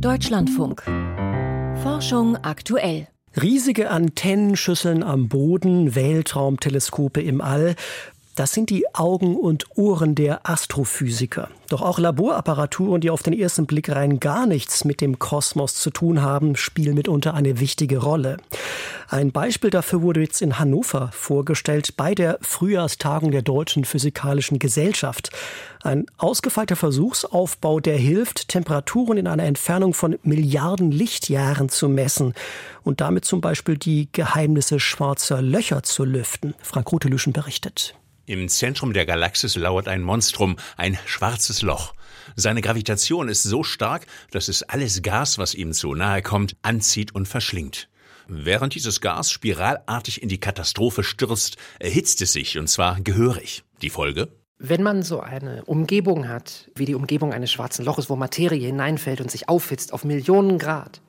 Deutschlandfunk. Forschung aktuell. Riesige Antennenschüsseln am Boden, Weltraumteleskope im All. Das sind die Augen und Ohren der Astrophysiker. Doch auch Laborapparaturen, die auf den ersten Blick rein gar nichts mit dem Kosmos zu tun haben, spielen mitunter eine wichtige Rolle. Ein Beispiel dafür wurde jetzt in Hannover vorgestellt bei der Frühjahrstagung der Deutschen Physikalischen Gesellschaft. Ein ausgefeilter Versuchsaufbau, der hilft, Temperaturen in einer Entfernung von Milliarden Lichtjahren zu messen und damit zum Beispiel die Geheimnisse schwarzer Löcher zu lüften. Frank Rotelüschen berichtet. Im Zentrum der Galaxis lauert ein Monstrum, ein schwarzes Loch. Seine Gravitation ist so stark, dass es alles Gas, was ihm zu nahe kommt, anzieht und verschlingt. Während dieses Gas spiralartig in die Katastrophe stürzt, erhitzt es sich, und zwar gehörig. Die Folge? Wenn man so eine Umgebung hat, wie die Umgebung eines schwarzen Loches, wo Materie hineinfällt und sich aufhitzt auf Millionen Grad,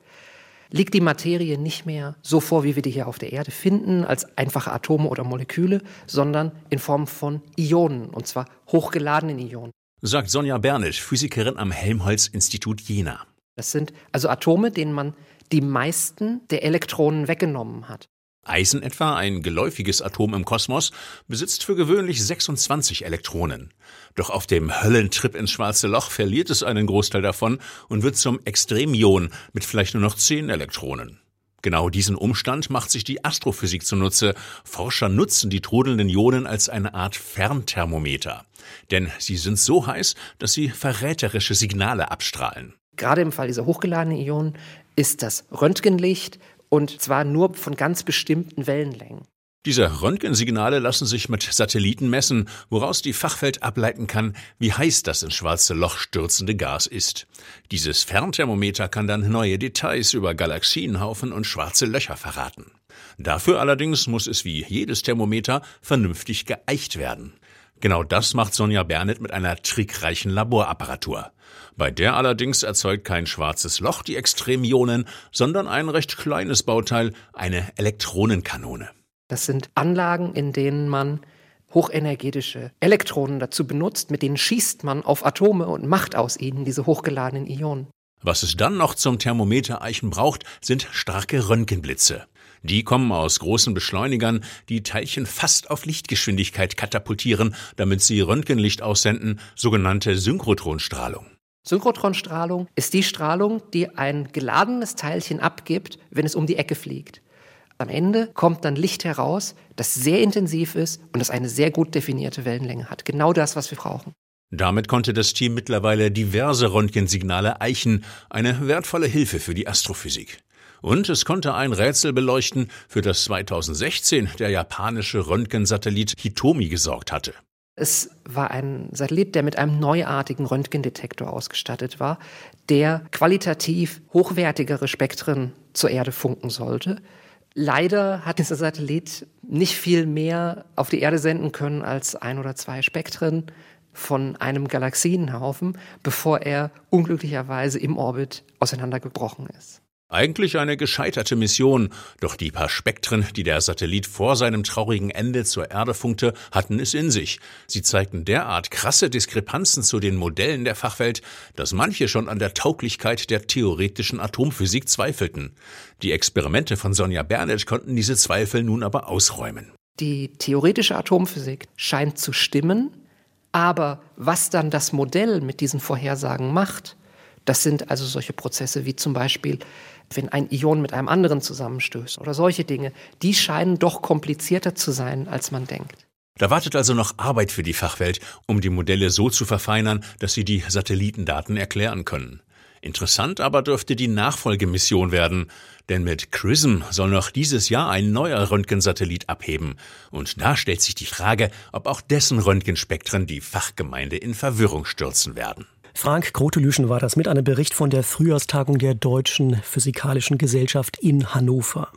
liegt die Materie nicht mehr so vor, wie wir die hier auf der Erde finden, als einfache Atome oder Moleküle, sondern in Form von Ionen, und zwar hochgeladenen Ionen. Sagt Sonja Bernisch, Physikerin am Helmholtz-Institut Jena. Das sind also Atome, denen man die meisten der Elektronen weggenommen hat. Eisen etwa, ein geläufiges Atom im Kosmos, besitzt für gewöhnlich 26 Elektronen. Doch auf dem Höllentrip ins schwarze Loch verliert es einen Großteil davon und wird zum Extremion mit vielleicht nur noch 10 Elektronen. Genau diesen Umstand macht sich die Astrophysik zunutze. Forscher nutzen die trudelnden Ionen als eine Art Fernthermometer. Denn sie sind so heiß, dass sie verräterische Signale abstrahlen. Gerade im Fall dieser hochgeladenen Ionen ist das Röntgenlicht und zwar nur von ganz bestimmten Wellenlängen. Diese Röntgensignale lassen sich mit Satelliten messen, woraus die Fachwelt ableiten kann, wie heiß das ins schwarze Loch stürzende Gas ist. Dieses Fernthermometer kann dann neue Details über Galaxienhaufen und schwarze Löcher verraten. Dafür allerdings muss es wie jedes Thermometer vernünftig geeicht werden. Genau das macht Sonja Bernet mit einer trickreichen Laborapparatur. Bei der allerdings erzeugt kein schwarzes Loch die Extremionen, sondern ein recht kleines Bauteil, eine Elektronenkanone. Das sind Anlagen, in denen man hochenergetische Elektronen dazu benutzt, mit denen schießt man auf Atome und macht aus ihnen diese hochgeladenen Ionen. Was es dann noch zum Thermometereichen braucht, sind starke Röntgenblitze. Die kommen aus großen Beschleunigern, die Teilchen fast auf Lichtgeschwindigkeit katapultieren, damit sie Röntgenlicht aussenden, sogenannte Synchrotronstrahlung. Synchrotronstrahlung ist die Strahlung, die ein geladenes Teilchen abgibt, wenn es um die Ecke fliegt. Am Ende kommt dann Licht heraus, das sehr intensiv ist und das eine sehr gut definierte Wellenlänge hat. Genau das, was wir brauchen. Damit konnte das Team mittlerweile diverse Röntgensignale eichen, eine wertvolle Hilfe für die Astrophysik. Und es konnte ein Rätsel beleuchten, für das 2016 der japanische Röntgensatellit Hitomi gesorgt hatte. Es war ein Satellit, der mit einem neuartigen Röntgendetektor ausgestattet war, der qualitativ hochwertigere Spektren zur Erde funken sollte. Leider hat dieser Satellit nicht viel mehr auf die Erde senden können als ein oder zwei Spektren von einem Galaxienhaufen, bevor er unglücklicherweise im Orbit auseinandergebrochen ist. Eigentlich eine gescheiterte Mission, doch die paar Spektren, die der Satellit vor seinem traurigen Ende zur Erde funkte, hatten es in sich. Sie zeigten derart krasse Diskrepanzen zu den Modellen der Fachwelt, dass manche schon an der Tauglichkeit der theoretischen Atomphysik zweifelten. Die Experimente von Sonja Bernet konnten diese Zweifel nun aber ausräumen. Die theoretische Atomphysik scheint zu stimmen, aber was dann das Modell mit diesen Vorhersagen macht, das sind also solche Prozesse wie zum Beispiel, wenn ein Ion mit einem anderen zusammenstößt oder solche Dinge, die scheinen doch komplizierter zu sein, als man denkt. Da wartet also noch Arbeit für die Fachwelt, um die Modelle so zu verfeinern, dass sie die Satellitendaten erklären können. Interessant aber dürfte die Nachfolgemission werden, denn mit CRISM soll noch dieses Jahr ein neuer Röntgensatellit abheben. Und da stellt sich die Frage, ob auch dessen Röntgenspektren die Fachgemeinde in Verwirrung stürzen werden. Frank Grotelüschen war das mit einem Bericht von der Frühjahrstagung der Deutschen Physikalischen Gesellschaft in Hannover.